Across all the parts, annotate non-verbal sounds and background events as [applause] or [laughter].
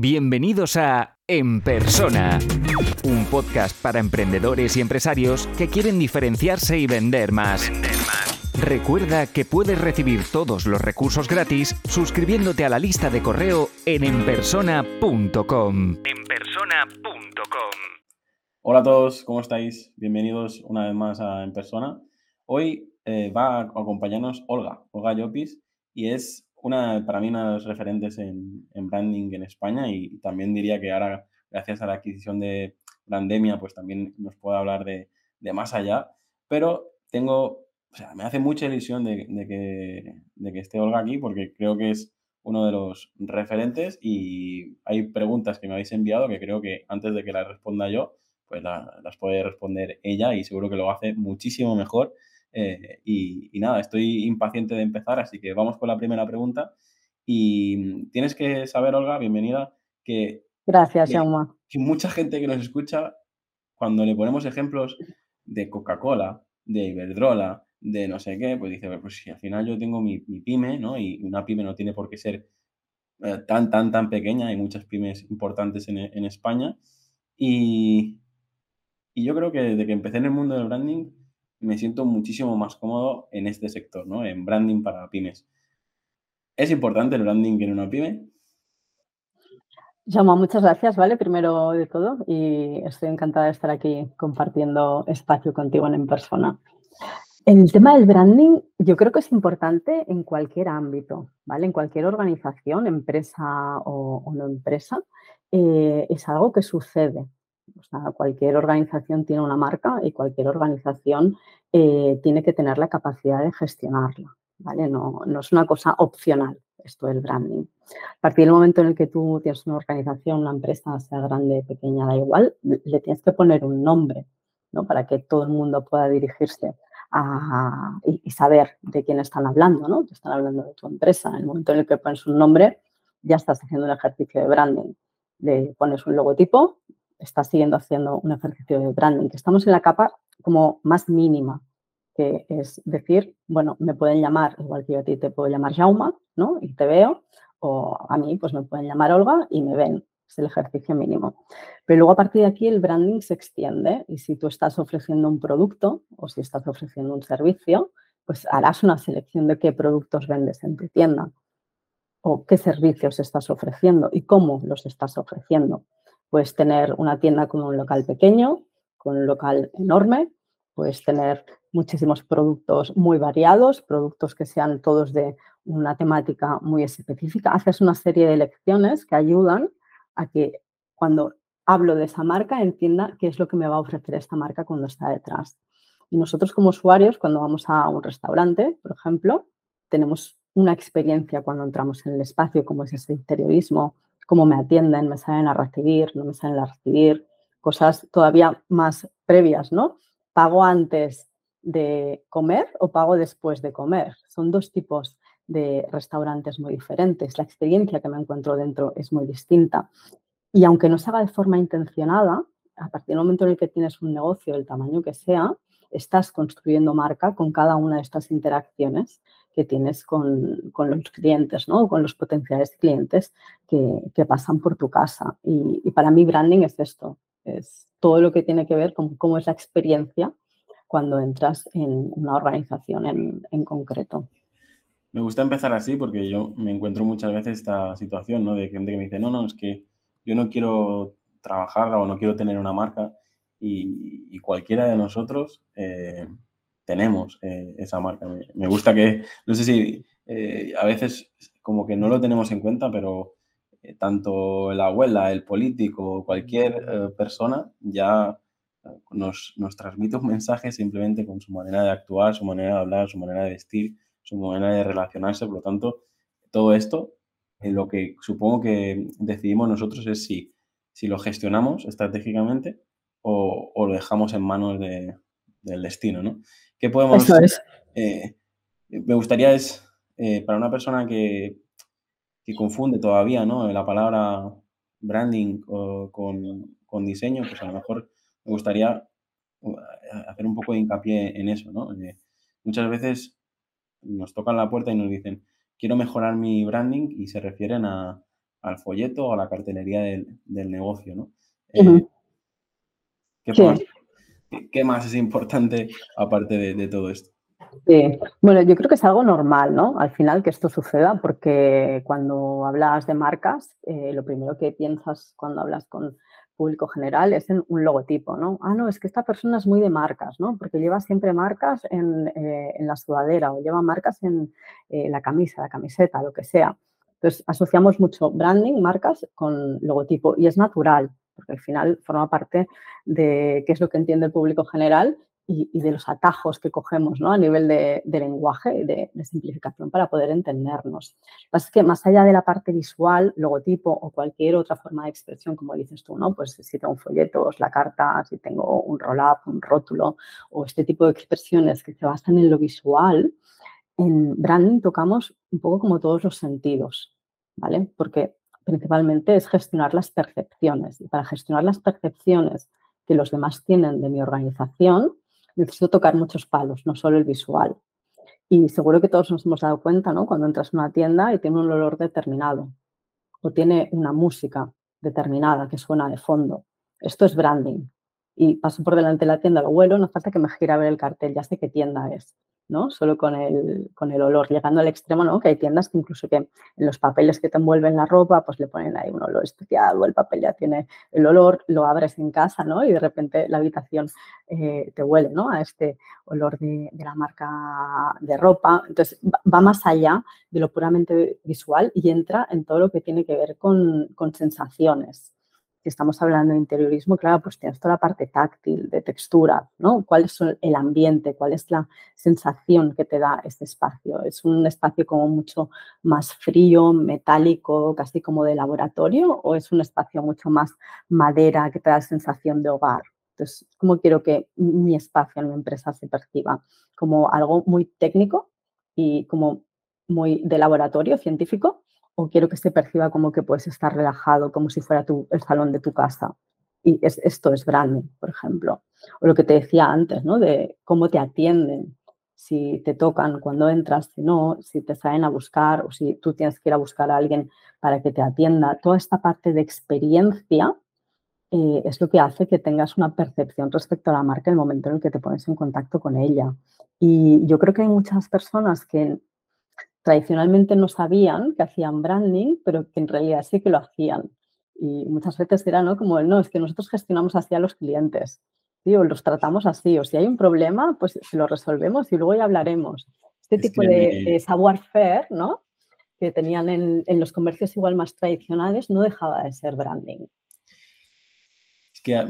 Bienvenidos a En Persona, un podcast para emprendedores y empresarios que quieren diferenciarse y vender más. Recuerda que puedes recibir todos los recursos gratis suscribiéndote a la lista de correo en enpersona.com. enpersona.com. Hola a todos, ¿cómo estáis? Bienvenidos una vez más a En Persona. Hoy eh, va a acompañarnos Olga, Olga Llopis, y es una, para mí, una de los referentes en, branding en España y, también diría que ahora, gracias a la adquisición de Brandemia, pues también nos puede hablar de, más allá. Pero tengo, o sea, me hace mucha ilusión de, que, de que esté Olga aquí porque creo que es uno de los referentes y hay preguntas que me habéis enviado que creo que antes de que las responda yo, pues las puede responder ella y seguro que lo hace muchísimo mejor eh, y, nada, estoy impaciente de empezar, así que vamos con la primera pregunta. Y tienes que saber, Olga, bienvenida, que... Gracias, que, que mucha gente que nos escucha, cuando le ponemos ejemplos de Coca-Cola, de Iberdrola, de no sé qué, pues dice, pues si al final yo tengo mi, pyme, ¿no? Y una pyme no tiene por qué ser eh, tan, tan, tan pequeña, hay muchas pymes importantes en, en España. Y, y, yo creo que desde que empecé en el mundo del branding, me siento muchísimo más cómodo en este sector, ¿no? En branding para pymes. ¿Es importante el branding en una pyme? Jaume, muchas gracias, ¿vale? Primero de todo, y estoy encantada de estar aquí compartiendo espacio contigo en, persona. El tema del branding yo creo que es importante en cualquier ámbito, ¿vale? En cualquier organización, empresa o, no empresa, eh, es algo que sucede. Cualquier organización tiene una marca y cualquier organización eh, tiene que tener la capacidad de gestionarla. ¿vale? No, no, es una cosa opcional esto del branding. A partir del momento en el que tú tienes una organización, una empresa, sea grande, pequeña, da igual, le tienes que poner un nombre ¿no? para que todo el mundo pueda dirigirse a, y, y, saber de quién están hablando. ¿no? Te están hablando de tu empresa. En el momento en el que pones un nombre, ya estás haciendo un ejercicio de branding. Le pones un logotipo, estás siguiendo haciendo un ejercicio de branding, que estamos en la capa como más mínima, que es decir, bueno, me pueden llamar, igual que yo a ti te puedo llamar Jauma, ¿no? Y te veo, o a mí pues me pueden llamar Olga y me ven. Es el ejercicio mínimo. Pero luego a partir de aquí el branding se extiende y si tú estás ofreciendo un producto o si estás ofreciendo un servicio, pues harás una selección de qué productos vendes en tu tienda o qué servicios estás ofreciendo y cómo los estás ofreciendo. Puedes tener una tienda con un local pequeño, con un local enorme, puedes tener muchísimos productos muy variados, productos que sean todos de una temática muy específica. Haces una serie de lecciones que ayudan a que cuando hablo de esa marca entienda qué es lo que me va a ofrecer esta marca cuando está detrás. Y nosotros como usuarios, cuando vamos a un restaurante, por ejemplo, tenemos una experiencia cuando entramos en el espacio, como es ese interiorismo, cómo me atienden, me saben a recibir, no me saben a recibir, cosas todavía más previas, ¿no? ¿Pago antes de comer o pago después de comer? Son dos tipos de restaurantes muy diferentes. La experiencia que me encuentro dentro es muy distinta. Y aunque no se haga de forma intencionada, a partir del momento en el que tienes un negocio del tamaño que sea, estás construyendo marca con cada una de estas interacciones que tienes con, los clientes, ¿no? con los potenciales clientes que, pasan por tu casa. Y, para mí branding es esto, es todo lo que tiene que ver con cómo es la experiencia cuando entras en una organización en, concreto. Me gusta empezar así porque yo me encuentro muchas veces esta situación ¿no? de gente que me dice, no, no, es que yo no quiero trabajar o no quiero tener una marca y, cualquiera de nosotros eh, tenemos eh, esa marca. Me, gusta que, no sé si eh, a veces como que no lo tenemos en cuenta, pero tanto la abuela, el político, cualquier persona ya nos, nos, transmite un mensaje simplemente con su manera de actuar, su manera de hablar, su manera de vestir, su manera de relacionarse. Por lo tanto, todo esto, lo que supongo que decidimos nosotros es si, si lo gestionamos estratégicamente o, o lo dejamos en manos de, del destino, ¿no? ¿Qué podemos... Eh, me gustaría es, eh, para una persona que, que, confunde todavía, ¿no? La palabra branding con, diseño, pues a lo mejor me gustaría uh, hacer un poco de hincapié en eso, ¿no? Eh, muchas veces nos tocan la puerta y nos dicen, quiero mejorar mi branding y se refieren a, al folleto o a la cartelería del, negocio, ¿no? Eh, ¿qué, más, es importante aparte de, todo esto? Sí, bueno, yo creo que es algo normal, ¿no? Al final que esto suceda, porque cuando hablas de marcas, eh, lo primero que piensas cuando hablas con público general es en un logotipo, ¿no? Ah, no, es que esta persona es muy de marcas, ¿no? Porque lleva siempre marcas en, eh, la sudadera o lleva marcas en eh, la camisa, la camiseta, lo que sea. Entonces, asociamos mucho branding, marcas con logotipo y es natural, porque al final forma parte de qué es lo que entiende el público general y, de los atajos que cogemos ¿no? a nivel de, lenguaje y de, simplificación para poder entendernos. Lo que pasa es que más allá de la parte visual, logotipo o cualquier otra forma de expresión, como dices tú, ¿no? pues si tengo un folleto, la carta, si tengo un roll-up, un rótulo o este tipo de expresiones que se basan en lo visual, en branding tocamos un poco como todos los sentidos, ¿vale? Porque principalmente es gestionar las percepciones y para gestionar las percepciones que los demás tienen de mi organización, necesito tocar muchos palos, no solo el visual. Y seguro que todos nos hemos dado cuenta, ¿no? Cuando entras a una tienda y tiene un olor determinado o tiene una música determinada que suena de fondo. Esto es branding. Y paso por delante de la tienda, lo huelo, no falta que me gire a ver el cartel, ya sé qué tienda es. ¿No? Solo con el, con el olor, llegando al extremo, ¿no? Que hay tiendas que incluso que en los papeles que te envuelven la ropa, pues le ponen ahí un olor especial o el papel ya tiene el olor, lo abres en casa, ¿no? Y de repente la habitación eh, te huele, ¿no? A este olor de, la marca de ropa. Entonces, va más allá de lo puramente visual y entra en todo lo que tiene que ver con, con sensaciones estamos hablando de interiorismo, claro, pues tienes toda la parte táctil, de textura, ¿no? ¿Cuál es el ambiente? ¿Cuál es la sensación que te da este espacio? ¿Es un espacio como mucho más frío, metálico, casi como de laboratorio? ¿O es un espacio mucho más madera que te da sensación de hogar? Entonces, ¿cómo quiero que mi espacio en mi empresa se perciba? ¿Como algo muy técnico y como muy de laboratorio científico? O quiero que se perciba como que puedes estar relajado, como si fuera tu, el salón de tu casa. Y esto es branding, por ejemplo. O lo que te decía antes, ¿no? De cómo te atienden, si te tocan cuando entras, si no, si te salen a buscar o si tú tienes que ir a buscar a alguien para que te atienda. Toda esta parte de experiencia eh, es lo que hace que tengas una percepción respecto a la marca en el momento en el que te pones en contacto con ella. Y yo creo que hay muchas personas que tradicionalmente no sabían que hacían branding, pero que en realidad sí que lo hacían. Y muchas veces era ¿no? como, no, es que nosotros gestionamos así a los clientes, o los tratamos así, o si hay un problema, pues lo resolvemos y luego ya hablaremos. Este tipo de, savoir-faire, ¿no? Que tenían en, los comercios igual más tradicionales, no dejaba de ser branding. Es que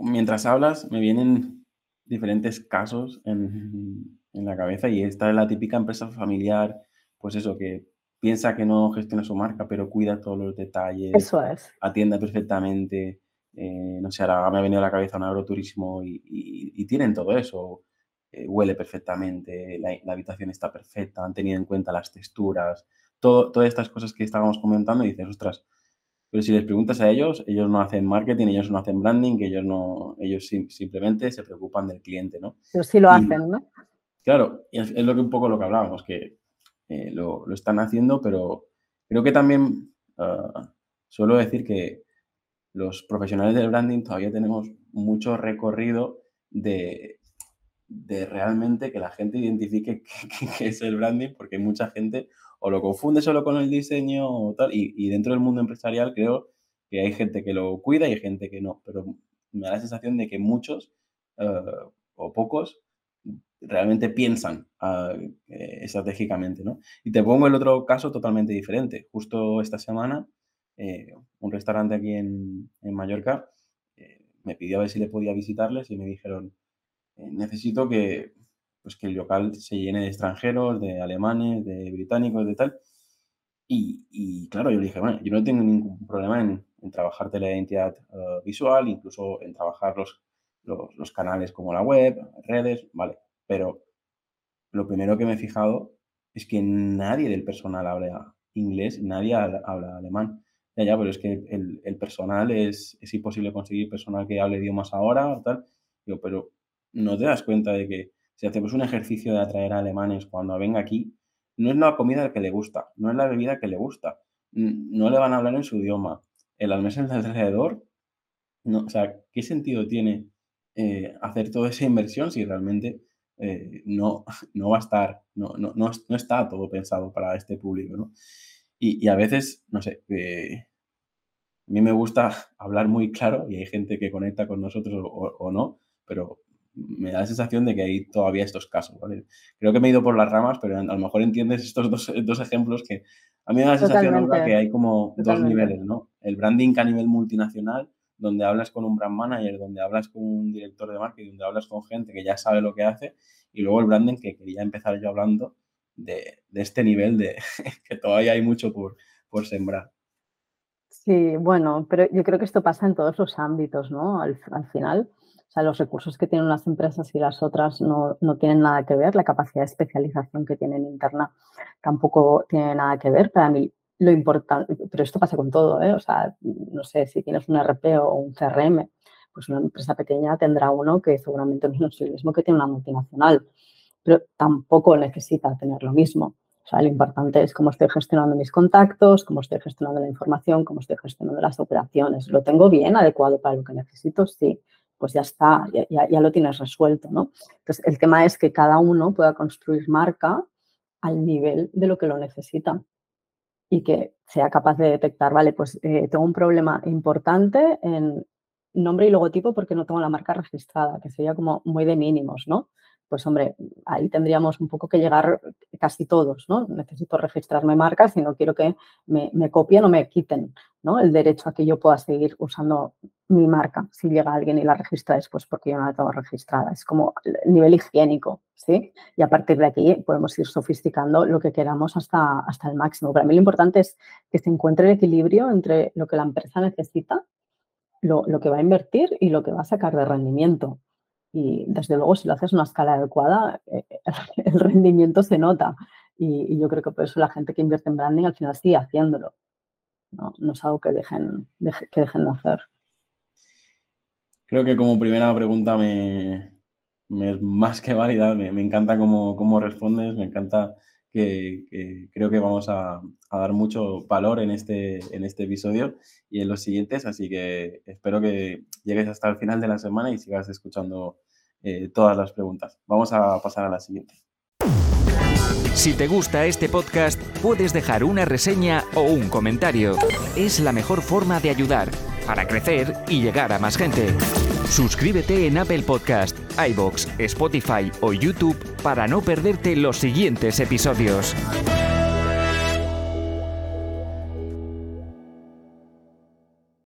mientras hablas me vienen diferentes casos en, en la cabeza y esta es la típica empresa familiar pues eso, que piensa que no gestiona su marca, pero cuida todos los detalles. Eso es. Atiende perfectamente. Eh, no sé, ahora me ha venido a la cabeza un agroturismo y, tienen todo eso. Eh, huele perfectamente, la, habitación está perfecta, han tenido en cuenta las texturas, todo, todas estas cosas que estábamos comentando y dices, ostras, pero si les preguntas a ellos, ellos no hacen marketing, ellos no hacen branding, ellos no, ellos simplemente se preocupan del cliente, ¿no? Pero sí lo hacen, ¿no? Claro, es, es, lo que un poco lo que hablábamos, que eh, lo, están haciendo, pero creo que también ah, suelo decir que los profesionales del branding todavía tenemos mucho recorrido de, de realmente que la gente identifique [laughs] qué, es el branding, porque mucha gente o lo confunde solo con el diseño o tal, y, dentro del mundo empresarial creo que hay gente que lo cuida y hay gente que no, pero me da la sensación de que muchos ah, o pocos realmente piensan ah, eh, estratégicamente, ¿no? Y te pongo el otro caso totalmente diferente. Justo esta semana, eh, un restaurante aquí en, Mallorca eh, me pidió a ver si le podía visitarles y me dijeron, necesito que, pues, que el local se llene de extranjeros, de alemanes, de británicos, de tal. Y, claro, yo le dije, bueno, yo no tengo ningún problema en, trabajarte la identidad visual, incluso en trabajar los, los, canales como la web, redes, vale. Pero lo primero que me he fijado es que nadie del personal habla inglés, nadie habla alemán. Ya, ya, pero es que el, personal es, es, imposible conseguir personal que hable idiomas ahora o tal. Digo, pero no te das cuenta de que si hacemos un ejercicio de atraer a alemanes cuando venga aquí, no es la comida que le gusta, no es la bebida que le gusta, no le van a hablar en su idioma. Las mesas de alrededor, no, o sea, ¿qué sentido tiene eh, hacer toda esa inversión si realmente eh, no, [laughs] no va a estar, no, no, no, está todo pensado para este público, ¿no? Y, a veces, no sé, a mí me gusta [laughs] hablar muy claro y hay gente que conecta con nosotros o, no, pero me da la sensación de que hay todavía estos casos, ¿vale? Creo que me he ido por las ramas, pero a lo mejor entiendes estos dos, [laughs] dos ejemplos que a mí me da la sensación que hay como dos niveles, ¿no? El branding a nivel multinacional donde hablas con un brand manager, donde hablas con un director de marketing, donde hablas con gente que ya sabe lo que hace, y luego el branding que quería empezar yo hablando de, este nivel de [laughs] que todavía hay mucho por, por sembrar. Sí, bueno, pero yo creo que esto pasa en todos los ámbitos, ¿no? Al, final, o sea, los recursos que tienen las empresas y las otras no, no, tienen nada que ver, la capacidad de especialización que tienen interna tampoco tiene nada que ver. Para mí, lo importante, pero esto pasa con todo, ¿eh? O sea, no sé, si tienes un RP o un CRM, pues una empresa pequeña tendrá uno que seguramente [laughs] no es el mismo que tiene una multinacional, pero tampoco necesita tener lo mismo. O sea, lo importante es cómo estoy gestionando mis contactos, cómo estoy gestionando la información, cómo estoy gestionando las operaciones. ¿Lo tengo bien, adecuado para lo que necesito? Sí, pues ya está, ya, ya lo tienes resuelto, ¿no? Entonces, el tema es que cada uno pueda construir marca al nivel de lo que lo necesita y que sea capaz de detectar, vale, pues eh, tengo un problema importante en nombre y logotipo porque no tengo la marca registrada, que sería como muy de mínimos, ¿no? Pues hombre, ahí tendríamos un poco que llegar casi todos, ¿no? Necesito registrarme marcas y no quiero que me, me copien o me quiten, ¿no? El derecho a que yo pueda seguir usando mi marca. Si llega alguien y la registra después porque yo no la tengo registrada. Es como el nivel higiénico, ¿sí? Y a partir de aquí podemos ir sofisticando lo que queramos hasta, hasta el máximo. Para mí lo importante es que se encuentre el equilibrio entre lo que la empresa necesita, lo, lo que va a invertir y lo que va a sacar de rendimiento. Y desde luego, si lo haces a una escala adecuada, eh, [laughs] el rendimiento se nota. Y, yo creo que por eso la gente que invierte en branding al final sigue haciéndolo. No, no es algo que dejen, que dejen de hacer. Creo que como primera pregunta me, es más que válida, me, encanta cómo, cómo, respondes, me encanta que, creo que vamos a, dar mucho valor en este, en este episodio y en los siguientes, así que espero que llegues hasta el final de la semana y sigas escuchando eh, todas las preguntas. Vamos a pasar a la siguiente. Si te gusta este podcast, puedes dejar una reseña o un comentario. Es la mejor forma de ayudar para crecer y llegar a más gente. Suscríbete en Apple Podcast, iBox, Spotify o YouTube para no perderte los siguientes episodios.